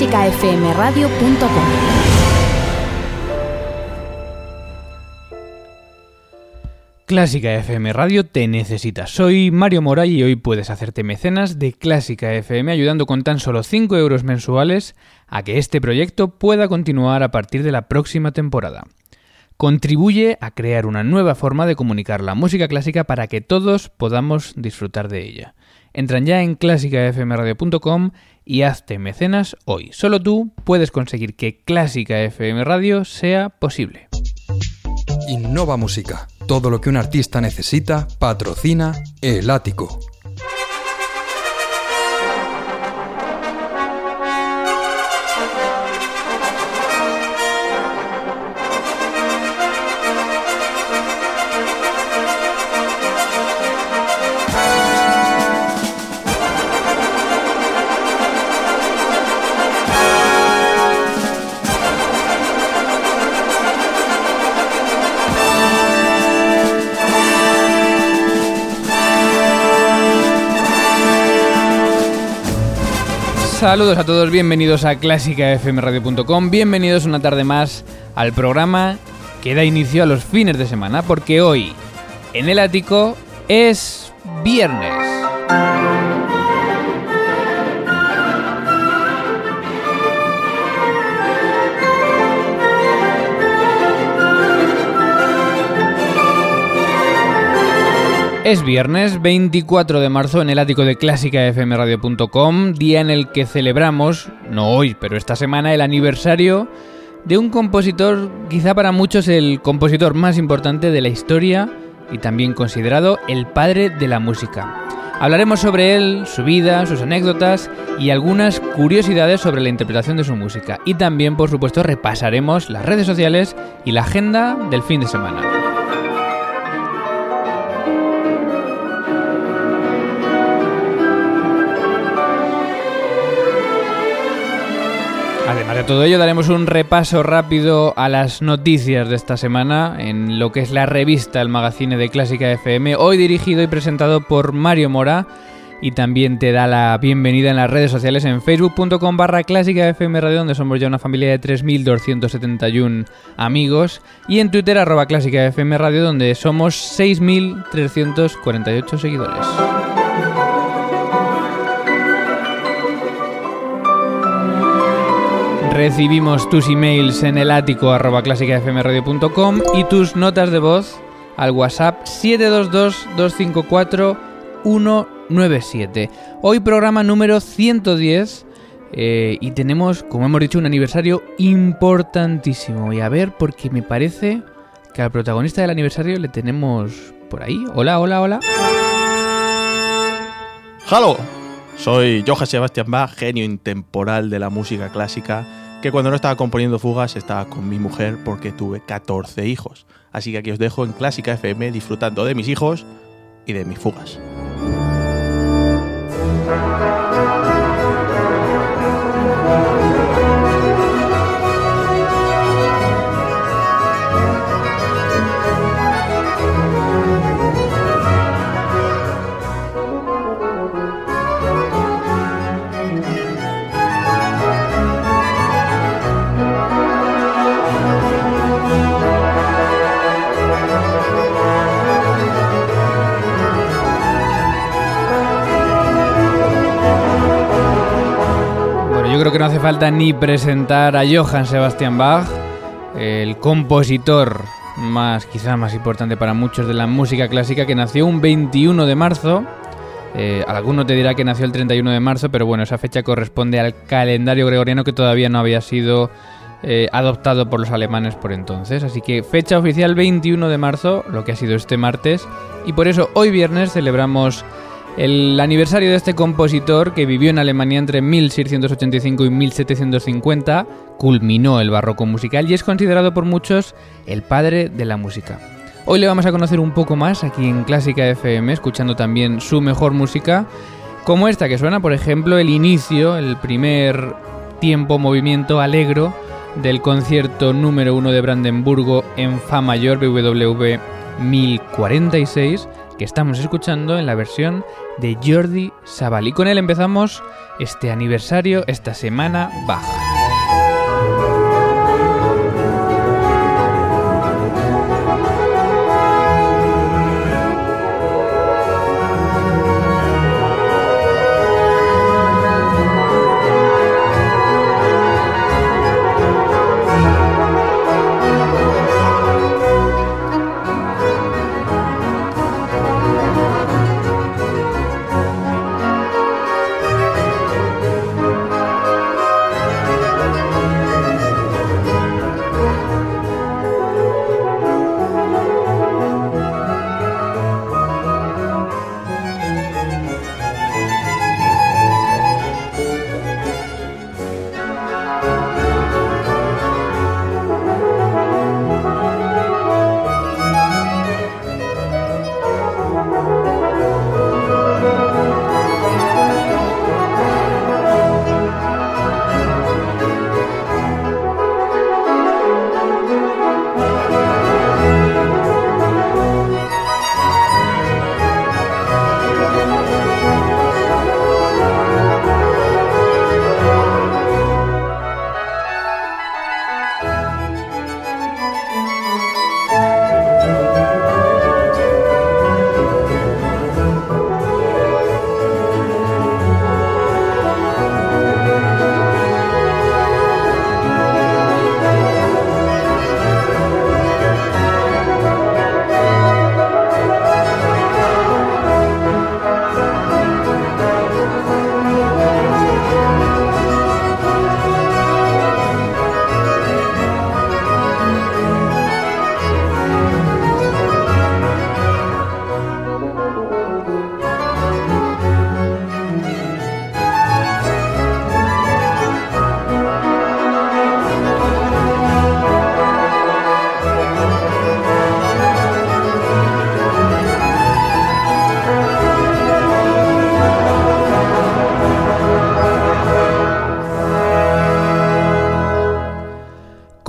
clásicafmradio.com Clásica FM Radio te necesita. Soy Mario Mora y hoy puedes hacerte mecenas de Clásica FM ayudando con tan solo 5 euros mensuales a que este proyecto pueda continuar a partir de la próxima temporada. Contribuye a crear una nueva forma de comunicar la música clásica para que todos podamos disfrutar de ella. Entran ya en clásicafmradio.com y hazte mecenas hoy. Solo tú puedes conseguir que Clásica FM Radio sea posible. Innova Música. Todo lo que un artista necesita, patrocina El Ático. Saludos a todos, bienvenidos a clásicafmradio.com, bienvenidos una tarde más al programa que da inicio a los fines de semana, porque hoy en el ático es viernes. Es viernes 24 de marzo en el ático de clásicafmradio.com, día en el que celebramos, no hoy, pero esta semana, el aniversario de un compositor, quizá para muchos el compositor más importante de la historia y también considerado el padre de la música. Hablaremos sobre él, su vida, sus anécdotas y algunas curiosidades sobre la interpretación de su música. Y también, por supuesto, repasaremos las redes sociales y la agenda del fin de semana. De todo ello, daremos un repaso rápido a las noticias de esta semana en lo que es la revista El Magazine de Clásica FM, hoy dirigido y presentado por Mario Mora. Y también te da la bienvenida en las redes sociales en facebook.com barra clásica FM Radio, donde somos ya una familia de 3.271 amigos. Y en Twitter arroba clásica FM Radio, donde somos 6.348 seguidores. Recibimos tus emails en el ático arroba clásicafmradio.com y tus notas de voz al WhatsApp 722-254-197. Hoy programa número 110 eh, y tenemos, como hemos dicho, un aniversario importantísimo. Y a ver, porque me parece que al protagonista del aniversario le tenemos por ahí. Hola, hola, hola. ¡Halo! Soy Johann Sebastian Bach, genio intemporal de la música clásica, que cuando no estaba componiendo fugas estaba con mi mujer porque tuve 14 hijos. Así que aquí os dejo en Clásica FM disfrutando de mis hijos y de mis fugas. Que no hace falta ni presentar a Johann Sebastian Bach, el compositor más, quizá más importante para muchos de la música clásica, que nació un 21 de marzo. Eh, alguno te dirá que nació el 31 de marzo, pero bueno, esa fecha corresponde al calendario gregoriano que todavía no había sido eh, adoptado por los alemanes por entonces. Así que fecha oficial 21 de marzo, lo que ha sido este martes, y por eso hoy viernes celebramos el aniversario de este compositor que vivió en Alemania entre 1685 y 1750, culminó el barroco musical y es considerado por muchos el padre de la música. Hoy le vamos a conocer un poco más aquí en Clásica FM, escuchando también su mejor música, como esta que suena, por ejemplo, el inicio, el primer tiempo, movimiento alegro del concierto número uno de Brandenburgo en Fa mayor BWV 1046 que estamos escuchando en la versión de Jordi Sabal. Y con él empezamos este aniversario, esta semana baja.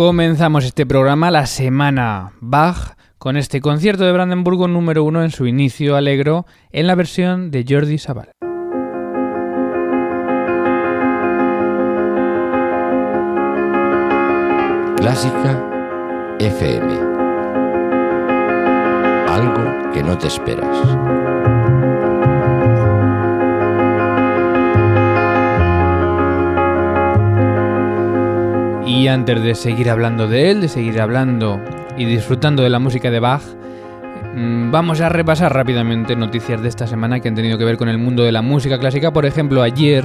Comenzamos este programa la semana Bach con este concierto de Brandenburgo número uno en su inicio alegro en la versión de Jordi Sabal. Clásica FM. Algo que no te esperas. Y antes de seguir hablando de él, de seguir hablando y disfrutando de la música de Bach, mm, vamos a repasar rápidamente noticias de esta semana que han tenido que ver con el mundo de la música clásica. Por ejemplo, ayer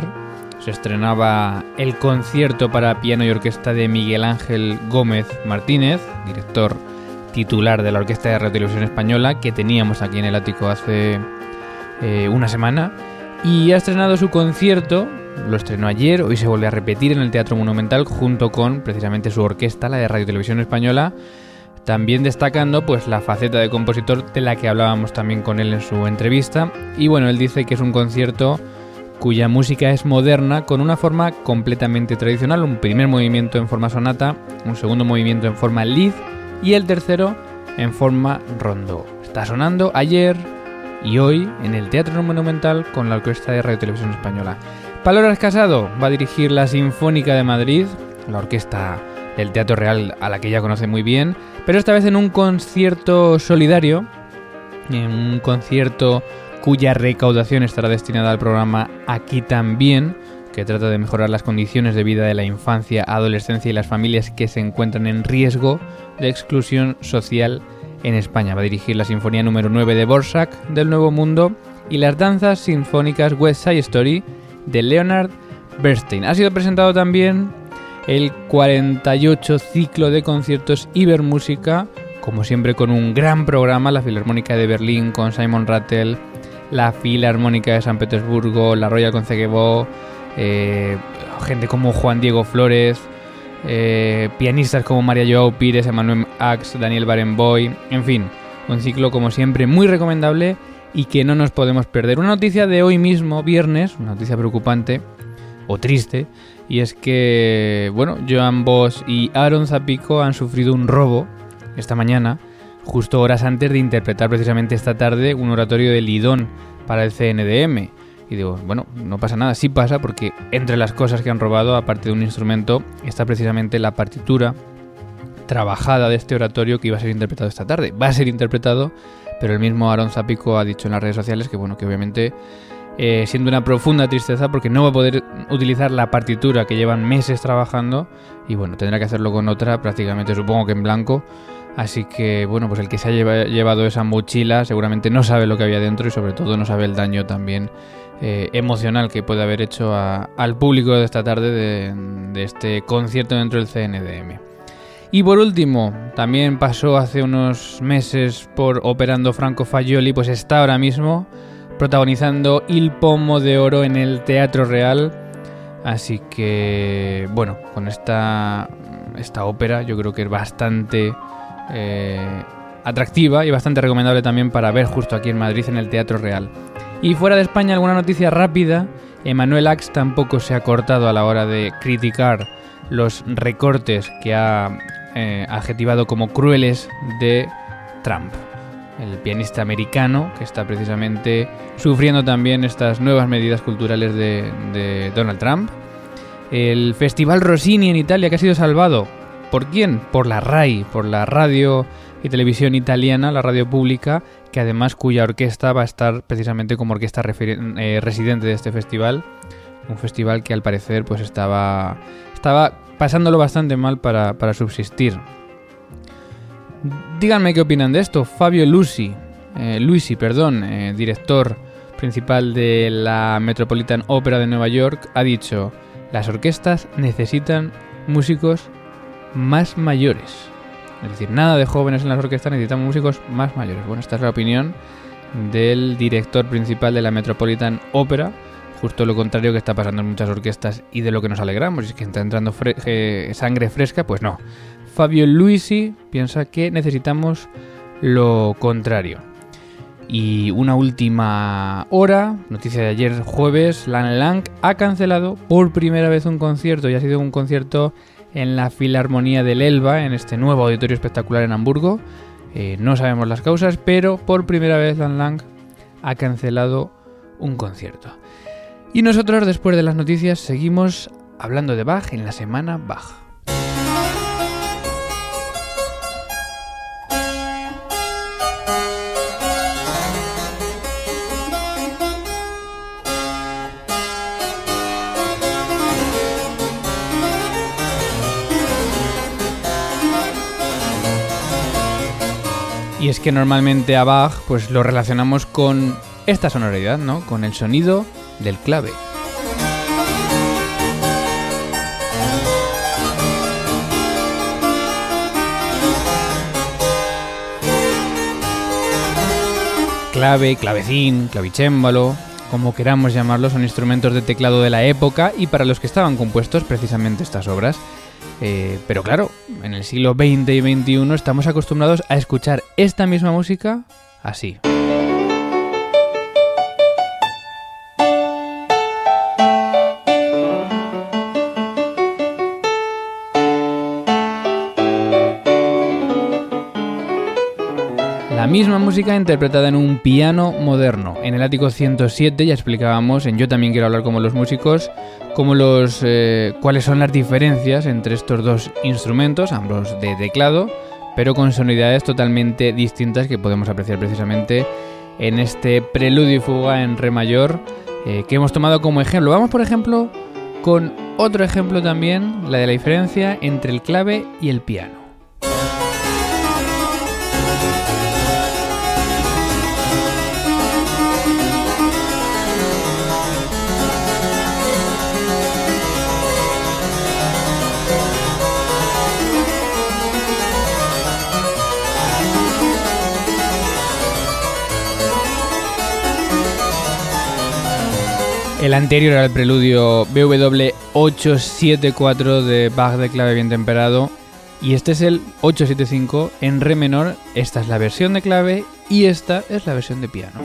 se estrenaba el concierto para piano y orquesta de Miguel Ángel Gómez Martínez, director titular de la Orquesta de Radio Televisión Española, que teníamos aquí en el ático hace eh, una semana. Y ha estrenado su concierto lo estrenó ayer, hoy se vuelve a repetir en el Teatro Monumental junto con precisamente su orquesta, la de Radio Televisión Española, también destacando pues la faceta de compositor de la que hablábamos también con él en su entrevista y bueno, él dice que es un concierto cuya música es moderna con una forma completamente tradicional, un primer movimiento en forma sonata, un segundo movimiento en forma lead y el tercero en forma rondo. Está sonando ayer y hoy en el Teatro Monumental con la Orquesta de Radio Televisión Española. Paloras Casado va a dirigir la Sinfónica de Madrid, la orquesta del Teatro Real a la que ya conoce muy bien, pero esta vez en un concierto solidario, en un concierto cuya recaudación estará destinada al programa Aquí también, que trata de mejorar las condiciones de vida de la infancia, adolescencia y las familias que se encuentran en riesgo de exclusión social en España. Va a dirigir la Sinfonía número 9 de Borsak del Nuevo Mundo y las danzas sinfónicas West Side Story de Leonard Bernstein. Ha sido presentado también el 48 ciclo de conciertos Ibermúsica, como siempre con un gran programa, la Filarmónica de Berlín con Simon Rattle, la Filarmónica de San Petersburgo, la Royal Concertgebouw, eh, gente como Juan Diego Flores, eh, pianistas como María Joao Pires, Emmanuel Ax, Daniel Barenboy, en fin, un ciclo como siempre muy recomendable y que no nos podemos perder. Una noticia de hoy mismo, viernes, una noticia preocupante o triste, y es que, bueno, Joan Bosch y Aaron Zapico han sufrido un robo esta mañana, justo horas antes de interpretar precisamente esta tarde un oratorio de Lidón para el CNDM. Y digo, bueno, no pasa nada, sí pasa porque entre las cosas que han robado, aparte de un instrumento, está precisamente la partitura trabajada de este oratorio que iba a ser interpretado esta tarde. Va a ser interpretado, pero el mismo Aaron Zapico ha dicho en las redes sociales que, bueno, que obviamente eh, siendo una profunda tristeza porque no va a poder utilizar la partitura que llevan meses trabajando y bueno, tendrá que hacerlo con otra prácticamente supongo que en blanco. Así que bueno, pues el que se ha llevado esa mochila seguramente no sabe lo que había dentro y sobre todo no sabe el daño también eh, emocional que puede haber hecho al público de esta tarde de, este concierto dentro del CNDM. Y por último, también pasó hace unos meses por operando Franco Fagioli, pues está ahora mismo protagonizando Il Pomo de Oro en el Teatro Real. Así que, bueno, con esta, esta ópera yo creo que es bastante eh, atractiva y bastante recomendable también para ver justo aquí en Madrid en el Teatro Real. Y fuera de España, alguna noticia rápida. Emmanuel Ax tampoco se ha cortado a la hora de criticar los recortes que ha eh, adjetivado como crueles de Trump el pianista americano, que está precisamente sufriendo también estas nuevas medidas culturales de, Donald Trump. El Festival Rossini en Italia, que ha sido salvado. ¿Por quién? Por la RAI, por la radio y televisión italiana, la radio pública, que además cuya orquesta va a estar precisamente como orquesta eh, residente de este festival. Un festival que al parecer pues estaba, estaba pasándolo bastante mal para, para subsistir. Díganme qué opinan de esto. Fabio Luisi, eh, Luisi, perdón, eh, director principal de la Metropolitan Opera de Nueva York, ha dicho, las orquestas necesitan músicos más mayores. Es decir, nada de jóvenes en las orquestas, necesitan músicos más mayores. Bueno, esta es la opinión del director principal de la Metropolitan Opera, justo lo contrario que está pasando en muchas orquestas y de lo que nos alegramos, y es que está entrando sangre fresca, pues no. Fabio Luisi piensa que necesitamos lo contrario. Y una última hora, noticia de ayer jueves, Lan Lang ha cancelado por primera vez un concierto y ha sido un concierto en la Filarmonía del Elba, en este nuevo auditorio espectacular en Hamburgo. Eh, no sabemos las causas, pero por primera vez Lan Lang ha cancelado un concierto. Y nosotros, después de las noticias, seguimos hablando de Bach en la semana Bach. Y es que normalmente a Bach pues lo relacionamos con esta sonoridad, ¿no? Con el sonido del clave. Clave, clavecín, clavicémbalo, como queramos llamarlo, son instrumentos de teclado de la época y para los que estaban compuestos precisamente estas obras. Eh, pero claro, en el siglo XX y XXI estamos acostumbrados a escuchar esta misma música así. La misma música interpretada en un piano moderno. En el ático 107 ya explicábamos, en Yo también quiero hablar como los músicos, cómo los, eh, cuáles son las diferencias entre estos dos instrumentos, ambos de teclado, pero con sonoridades totalmente distintas que podemos apreciar precisamente en este preludio y fuga en re mayor eh, que hemos tomado como ejemplo. Vamos, por ejemplo, con otro ejemplo también, la de la diferencia entre el clave y el piano. El anterior era el preludio BW 874 de Bach de clave bien temperado y este es el 875 en re menor. Esta es la versión de clave y esta es la versión de piano.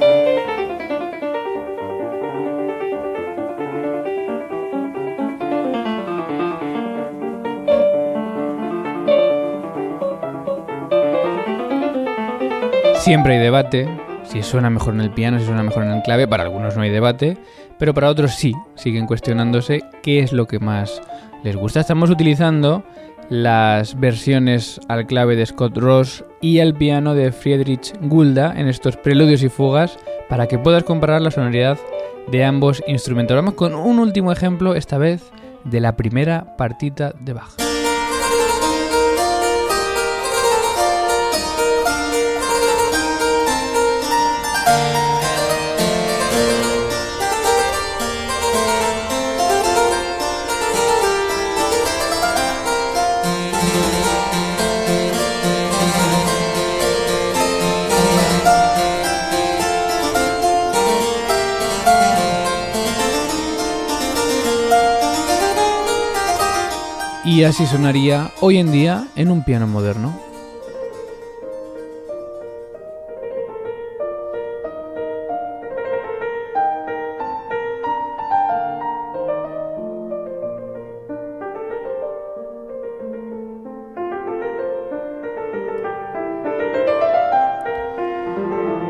Siempre hay debate, si suena mejor en el piano, si suena mejor en el clave, para algunos no hay debate, pero para otros sí, siguen cuestionándose qué es lo que más les gusta. Estamos utilizando las versiones al clave de Scott Ross y al piano de Friedrich Gulda en estos preludios y fugas para que puedas comparar la sonoridad de ambos instrumentos. Vamos con un último ejemplo, esta vez de la primera partita de Bach. Y así sonaría hoy en día en un piano moderno.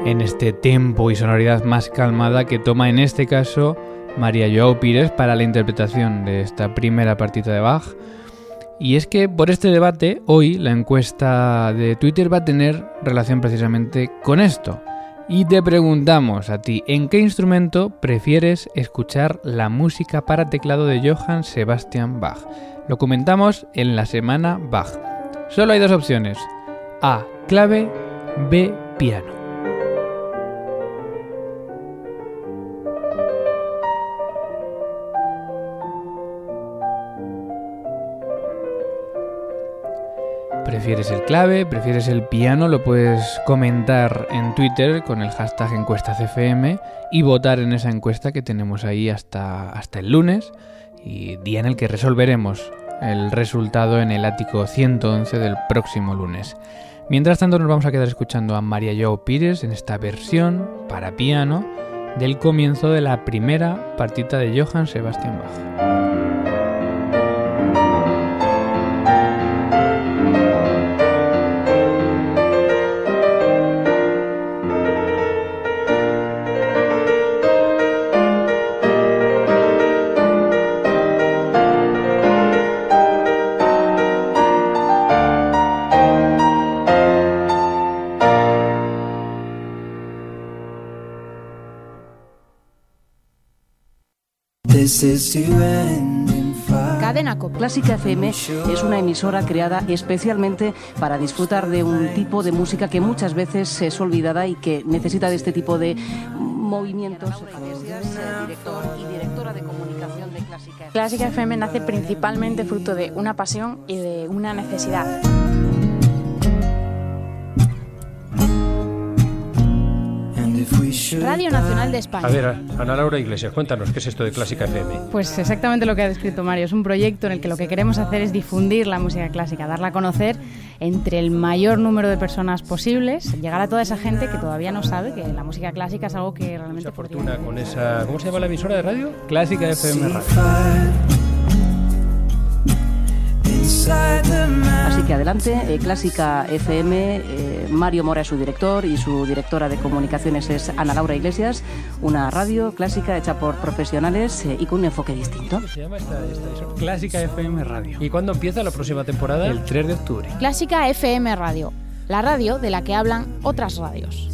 En este tempo y sonoridad más calmada que toma en este caso María Joao Pires para la interpretación de esta primera partita de Bach, y es que por este debate, hoy la encuesta de Twitter va a tener relación precisamente con esto. Y te preguntamos a ti, ¿en qué instrumento prefieres escuchar la música para teclado de Johann Sebastian Bach? Lo comentamos en la semana Bach. Solo hay dos opciones. A, clave, B, piano. ¿Prefieres el clave? ¿Prefieres el piano? Lo puedes comentar en Twitter con el hashtag encuestacfm y votar en esa encuesta que tenemos ahí hasta, hasta el lunes y día en el que resolveremos el resultado en el ático 111 del próximo lunes. Mientras tanto nos vamos a quedar escuchando a María Jo Pires en esta versión para piano del comienzo de la primera partita de Johann Sebastian Bach. Cadena Cop Clásica FM es una emisora creada especialmente para disfrutar de un tipo de música que muchas veces es olvidada y que necesita de este tipo de movimientos. Director y directora de comunicación de Clásica FM. Clásica FM nace principalmente fruto de una pasión y de una necesidad. Radio Nacional de España. A ver, Ana Laura Iglesias, cuéntanos, ¿qué es esto de Clásica FM? Pues exactamente lo que ha descrito Mario. Es un proyecto en el que lo que queremos hacer es difundir la música clásica, darla a conocer entre el mayor número de personas posibles, llegar a toda esa gente que todavía no sabe que la música clásica es algo que realmente... Mucha fortuna con esa... ¿Cómo se llama la emisora de radio? Clásica FM Radio. Adelante, eh, Clásica FM, eh, Mario Mora es su director y su directora de comunicaciones es Ana Laura Iglesias, una radio clásica hecha por profesionales eh, y con un enfoque distinto. ¿Cómo se llama esta, esta Clásica FM Radio. ¿Y cuándo empieza la próxima temporada? El 3 de octubre. Clásica FM Radio, la radio de la que hablan otras radios.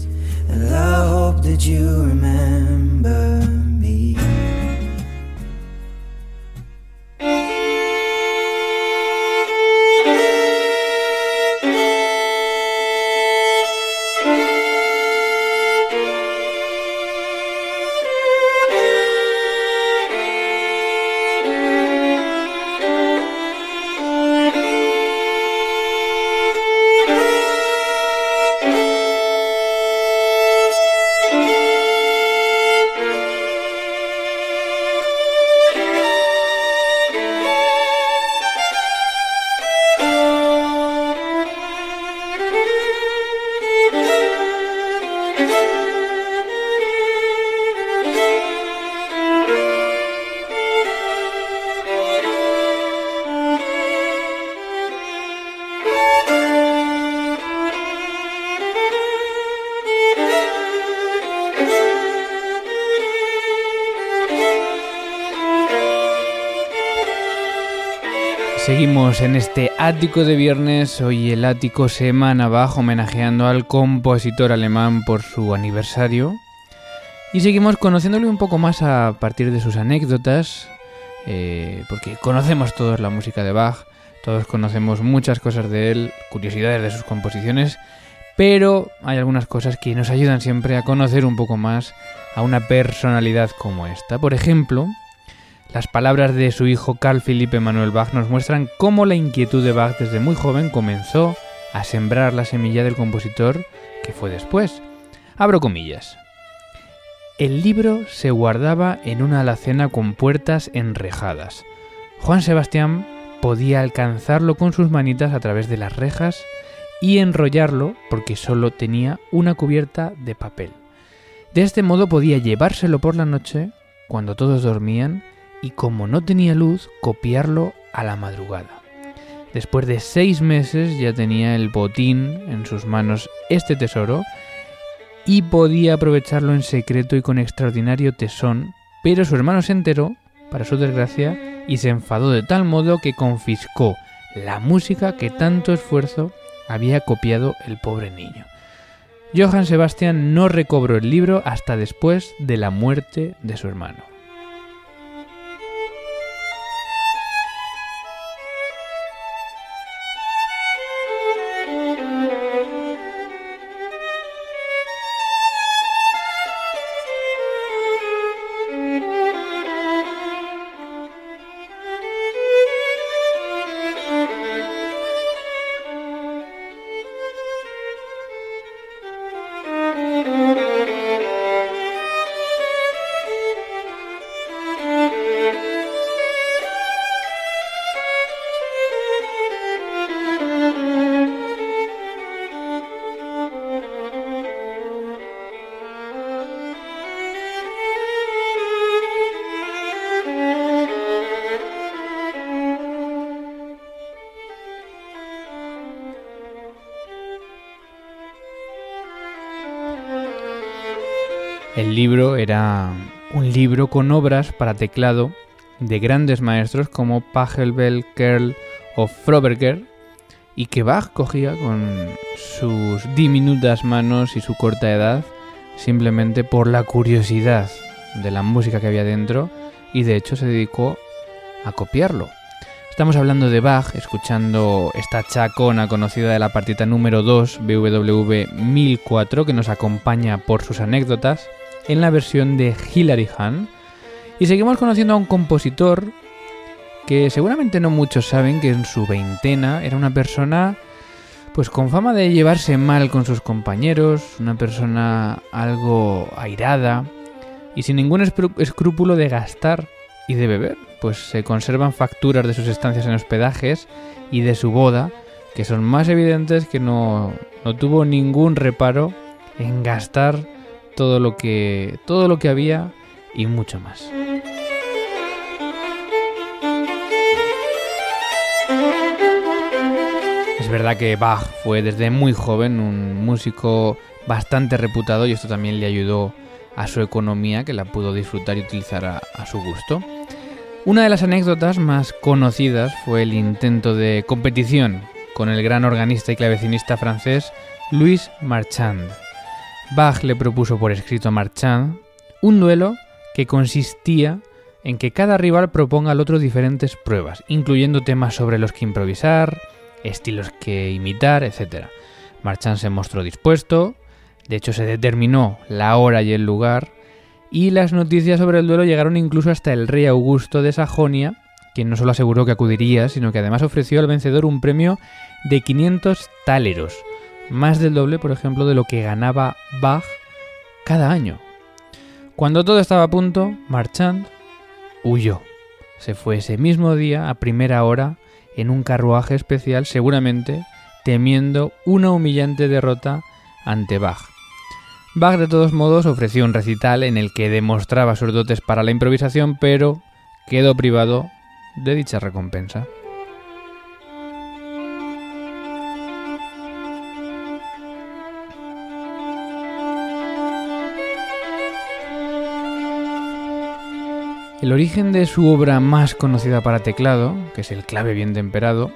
Seguimos en este ático de viernes, hoy el ático semana bajo homenajeando al compositor alemán por su aniversario. Y seguimos conociéndole un poco más a partir de sus anécdotas, eh, porque conocemos todos la música de Bach, todos conocemos muchas cosas de él, curiosidades de sus composiciones, pero hay algunas cosas que nos ayudan siempre a conocer un poco más a una personalidad como esta. Por ejemplo, las palabras de su hijo Carl Philipp Emanuel Bach nos muestran cómo la inquietud de Bach desde muy joven comenzó a sembrar la semilla del compositor que fue después. Abro comillas. El libro se guardaba en una alacena con puertas enrejadas. Juan Sebastián podía alcanzarlo con sus manitas a través de las rejas y enrollarlo porque solo tenía una cubierta de papel. De este modo podía llevárselo por la noche, cuando todos dormían, y como no tenía luz, copiarlo a la madrugada. Después de seis meses ya tenía el botín en sus manos este tesoro y podía aprovecharlo en secreto y con extraordinario tesón, pero su hermano se enteró, para su desgracia, y se enfadó de tal modo que confiscó la música que tanto esfuerzo había copiado el pobre niño. Johann Sebastian no recobró el libro hasta después de la muerte de su hermano. El libro era un libro con obras para teclado de grandes maestros como Pachelbel, Kerl o Froberger y que Bach cogía con sus diminutas manos y su corta edad simplemente por la curiosidad de la música que había dentro y de hecho se dedicó a copiarlo. Estamos hablando de Bach, escuchando esta chacona conocida de la partita número 2, BWV 1004, que nos acompaña por sus anécdotas en la versión de Hilary Hahn. Y seguimos conociendo a un compositor que seguramente no muchos saben que en su veintena era una persona pues con fama de llevarse mal con sus compañeros, una persona algo airada y sin ningún escrúpulo de gastar y de beber, pues se conservan facturas de sus estancias en hospedajes y de su boda, que son más evidentes que no, no tuvo ningún reparo en gastar todo lo que todo lo que había y mucho más. Es verdad que Bach fue desde muy joven un músico bastante reputado y esto también le ayudó a su economía que la pudo disfrutar y utilizar a, a su gusto. Una de las anécdotas más conocidas fue el intento de competición con el gran organista y clavecinista francés Louis Marchand. Bach le propuso por escrito a Marchand un duelo que consistía en que cada rival proponga al otro diferentes pruebas, incluyendo temas sobre los que improvisar, estilos que imitar, etc. Marchand se mostró dispuesto, de hecho se determinó la hora y el lugar, y las noticias sobre el duelo llegaron incluso hasta el rey Augusto de Sajonia, quien no solo aseguró que acudiría, sino que además ofreció al vencedor un premio de 500 táleros, más del doble, por ejemplo, de lo que ganaba Bach cada año. Cuando todo estaba a punto, Marchand huyó. Se fue ese mismo día, a primera hora, en un carruaje especial, seguramente temiendo una humillante derrota ante Bach. Bach de todos modos ofreció un recital en el que demostraba sus dotes para la improvisación, pero quedó privado de dicha recompensa. El origen de su obra más conocida para teclado, que es el clave bien temperado,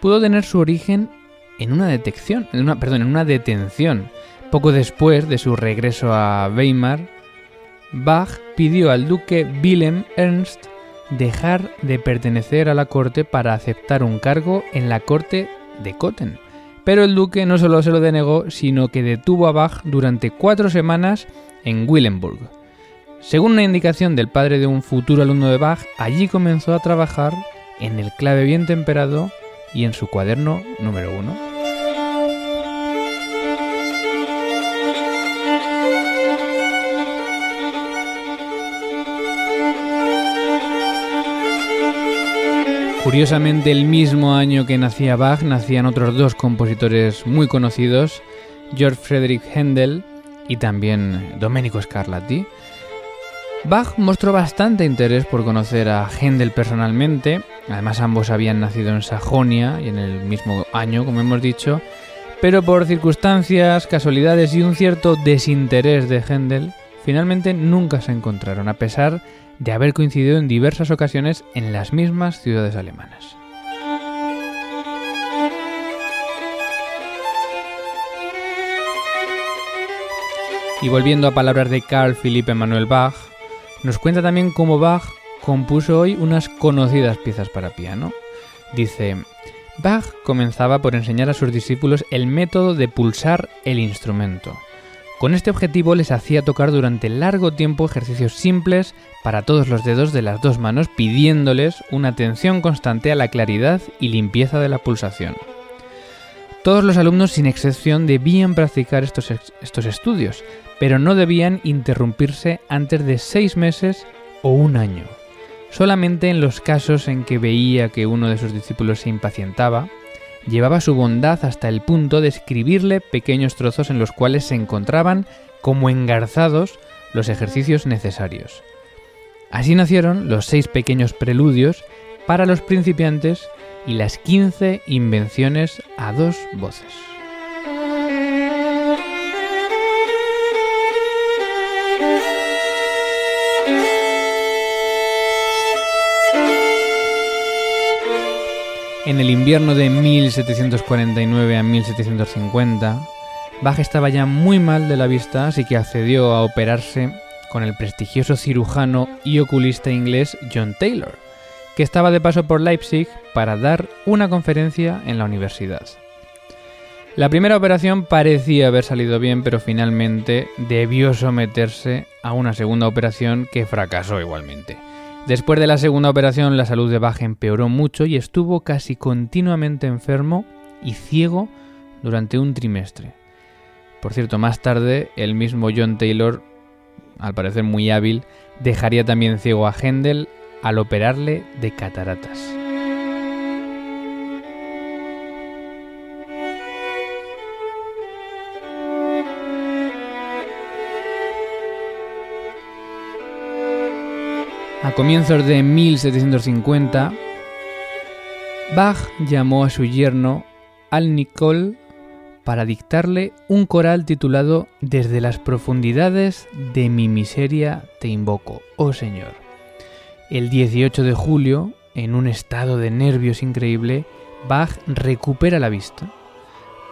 pudo tener su origen en una detección, en una, perdón, en una detención. Poco después de su regreso a Weimar, Bach pidió al duque Wilhelm Ernst dejar de pertenecer a la corte para aceptar un cargo en la corte de Cotten. Pero el duque no solo se lo denegó, sino que detuvo a Bach durante cuatro semanas en Willenburg. Según una indicación del padre de un futuro alumno de Bach, allí comenzó a trabajar en el clave bien temperado y en su cuaderno número uno. Curiosamente, el mismo año que nacía Bach, nacían otros dos compositores muy conocidos, Georg Friedrich Händel y también Domenico Scarlatti. Bach mostró bastante interés por conocer a Händel personalmente, además ambos habían nacido en Sajonia y en el mismo año, como hemos dicho, pero por circunstancias, casualidades y un cierto desinterés de Händel, finalmente nunca se encontraron, a pesar de haber coincidido en diversas ocasiones en las mismas ciudades alemanas. Y volviendo a palabras de Carl Philipp Emanuel Bach, nos cuenta también cómo Bach compuso hoy unas conocidas piezas para piano. Dice, Bach comenzaba por enseñar a sus discípulos el método de pulsar el instrumento. Con este objetivo les hacía tocar durante largo tiempo ejercicios simples para todos los dedos de las dos manos, pidiéndoles una atención constante a la claridad y limpieza de la pulsación. Todos los alumnos, sin excepción, debían practicar estos, estos estudios, pero no debían interrumpirse antes de seis meses o un año. Solamente en los casos en que veía que uno de sus discípulos se impacientaba, llevaba su bondad hasta el punto de escribirle pequeños trozos en los cuales se encontraban como engarzados los ejercicios necesarios. Así nacieron los seis pequeños preludios para los principiantes y las 15 invenciones a dos voces. En el invierno de 1749 a 1750, Bach estaba ya muy mal de la vista, así que accedió a operarse con el prestigioso cirujano y oculista inglés John Taylor, que estaba de paso por Leipzig para dar una conferencia en la universidad. La primera operación parecía haber salido bien, pero finalmente debió someterse a una segunda operación que fracasó igualmente. Después de la segunda operación, la salud de Bach empeoró mucho y estuvo casi continuamente enfermo y ciego durante un trimestre. Por cierto, más tarde, el mismo John Taylor, al parecer muy hábil, dejaría también ciego a Händel al operarle de cataratas. A comienzos de 1750, Bach llamó a su yerno Al Nicol para dictarle un coral titulado Desde las profundidades de mi miseria te invoco, oh Señor. El 18 de julio, en un estado de nervios increíble, Bach recupera la vista.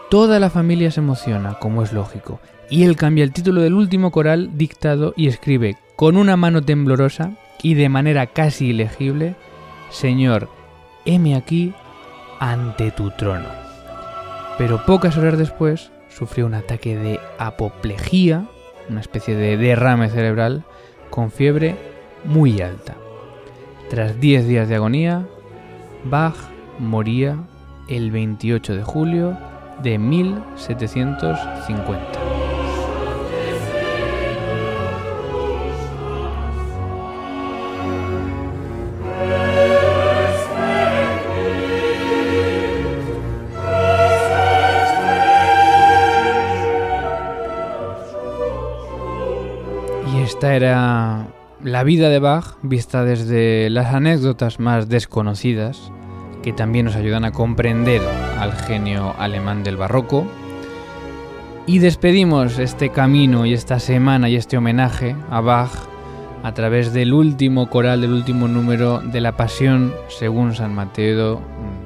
Toda la familia se emociona, como es lógico, y él cambia el título del último coral dictado y escribe con una mano temblorosa y de manera casi ilegible, Señor, heme aquí ante tu trono. Pero pocas horas después sufrió un ataque de apoplejía, una especie de derrame cerebral, con fiebre muy alta. Tras 10 días de agonía, Bach moría el 28 de julio de 1750. Esta era la vida de Bach vista desde las anécdotas más desconocidas, que también nos ayudan a comprender al genio alemán del barroco. Y despedimos este camino y esta semana y este homenaje a Bach a través del último coral, del último número de la Pasión según San Mateo,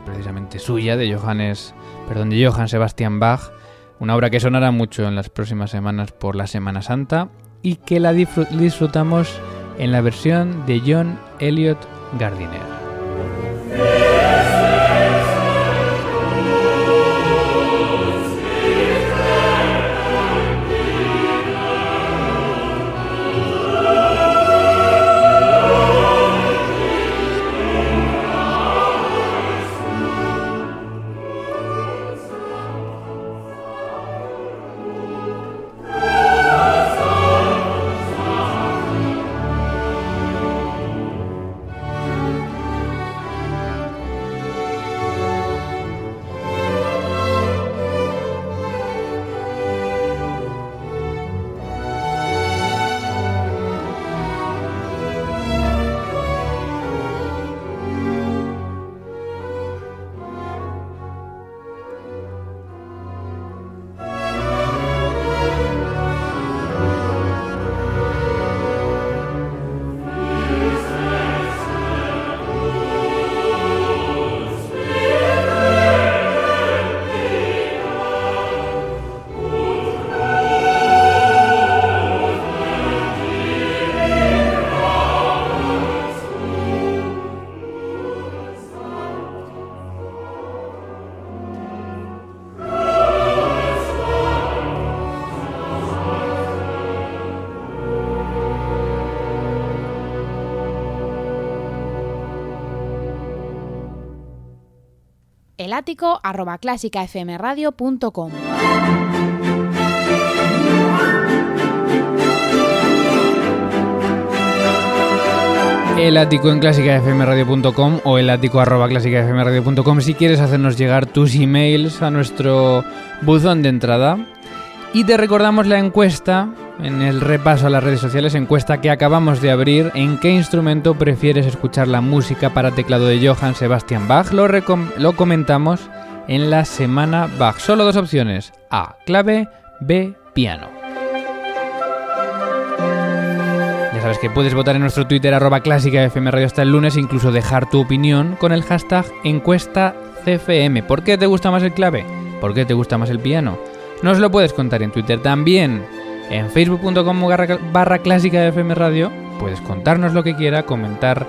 precisamente suya, de Johannes, perdón, de Johann Sebastian Bach, una obra que sonará mucho en las próximas semanas por la Semana Santa y que la disfrutamos en la versión de John Elliot Gardiner. Ático arroba. El ático en clásicafmradio.com o el ático arroba clásicafmradio.com si quieres hacernos llegar tus emails a nuestro buzón de entrada. Y te recordamos la encuesta en el repaso a las redes sociales, encuesta que acabamos de abrir, ¿en qué instrumento prefieres escuchar la música para teclado de Johann Sebastian Bach? Lo, lo comentamos en la semana Bach. Solo dos opciones, A, clave, B, piano. Ya sabes que puedes votar en nuestro Twitter arroba clásica FM Radio hasta el lunes e incluso dejar tu opinión con el hashtag encuesta CFM. ¿Por qué te gusta más el clave? ¿Por qué te gusta más el piano? Nos lo puedes contar en Twitter también. En facebook.com barra clásica FM Radio puedes contarnos lo que quiera, comentar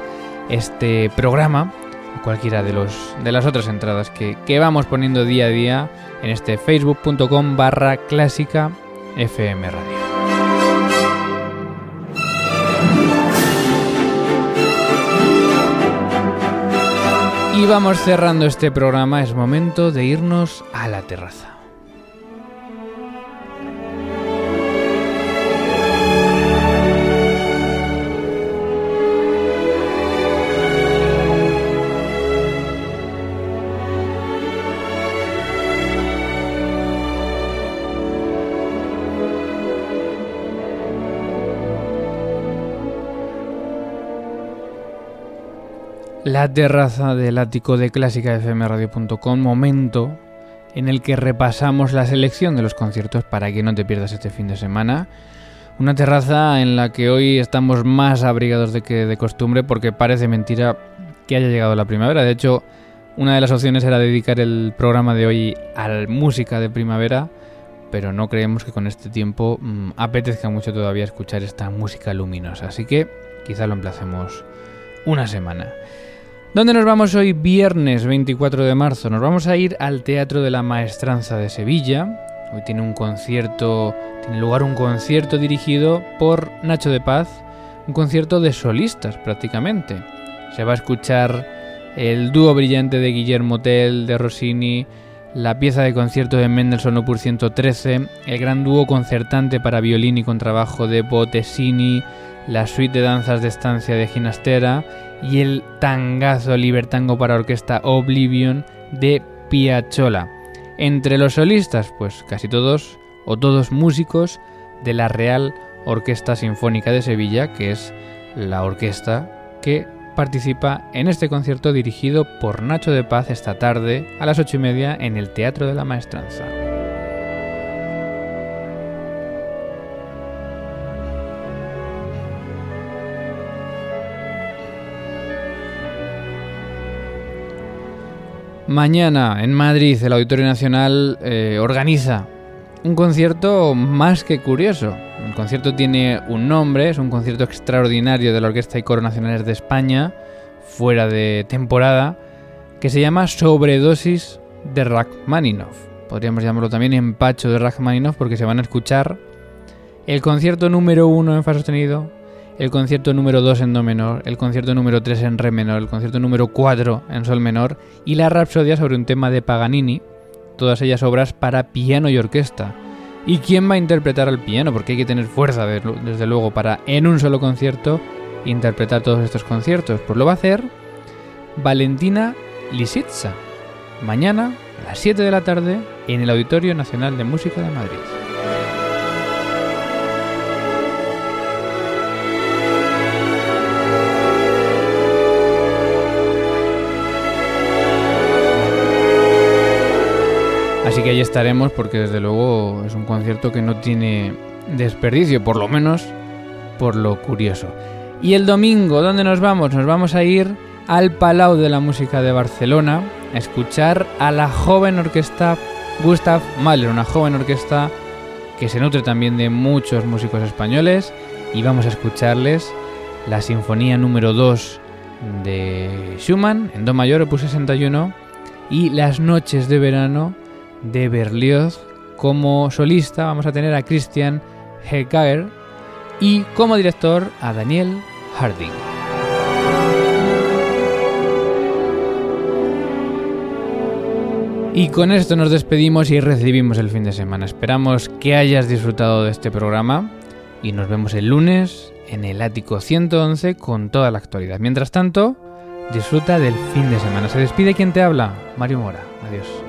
este programa o cualquiera de, los, de las otras entradas que, que vamos poniendo día a día en este facebook.com barra clásica FM Radio. Y vamos cerrando este programa, es momento de irnos a la terraza. La terraza del ático de clásicafmradio.com, momento en el que repasamos la selección de los conciertos para que no te pierdas este fin de semana. Una terraza en la que hoy estamos más abrigados de que de costumbre porque parece mentira que haya llegado la primavera. De hecho, una de las opciones era dedicar el programa de hoy a la música de primavera, pero no creemos que con este tiempo mm, apetezca mucho todavía escuchar esta música luminosa. Así que quizá lo emplacemos una semana. ¿Dónde nos vamos hoy viernes 24 de marzo? Nos vamos a ir al Teatro de la Maestranza de Sevilla. Hoy tiene un concierto, tiene lugar un concierto dirigido por Nacho de Paz, un concierto de solistas prácticamente. Se va a escuchar el dúo brillante de Guillermo Tell, de Rossini, la pieza de concierto de Mendelssohn Opus 113, el gran dúo concertante para violín y contrabajo de Bottesini, la suite de danzas de estancia de Ginastera y el tangazo libertango para orquesta Oblivion de Piazzolla. Entre los solistas, pues casi todos o todos músicos de la Real Orquesta Sinfónica de Sevilla, que es la orquesta que participa en este concierto dirigido por Nacho de Paz esta tarde a las ocho y media en el Teatro de la Maestranza. Mañana en Madrid el Auditorio Nacional eh, organiza un concierto más que curioso. El concierto tiene un nombre, es un concierto extraordinario de la Orquesta y Coro Nacionales de España, fuera de temporada, que se llama Sobredosis de Rachmaninoff. Podríamos llamarlo también Empacho de Rachmaninoff porque se van a escuchar el concierto número uno en fa sostenido, el concierto número 2 en do menor, el concierto número 3 en re menor, el concierto número 4 en sol menor y la rapsodia sobre un tema de Paganini, todas ellas obras para piano y orquesta. ¿Y quién va a interpretar al piano? Porque hay que tener fuerza, desde luego, para en un solo concierto interpretar todos estos conciertos. Pues lo va a hacer Valentina Lisitsa, mañana a las 7 de la tarde en el Auditorio Nacional de Música de Madrid. Que ahí estaremos porque desde luego es un concierto que no tiene desperdicio, por lo menos por lo curioso. Y el domingo, ¿dónde nos vamos? Nos vamos a ir al Palau de la Música de Barcelona a escuchar a la joven orquesta Gustav Mahler, una joven orquesta que se nutre también de muchos músicos españoles y vamos a escucharles la Sinfonía número 2 de Schumann en Do mayor opus 61 y Las noches de verano de Berlioz. Como solista vamos a tener a Christian Hekaer y como director a Daniel Harding. Y con esto nos despedimos y recibimos el fin de semana. Esperamos que hayas disfrutado de este programa y nos vemos el lunes en el ático 111 con toda la actualidad. Mientras tanto, disfruta del fin de semana. Se despide quien te habla, Mario Mora. Adiós.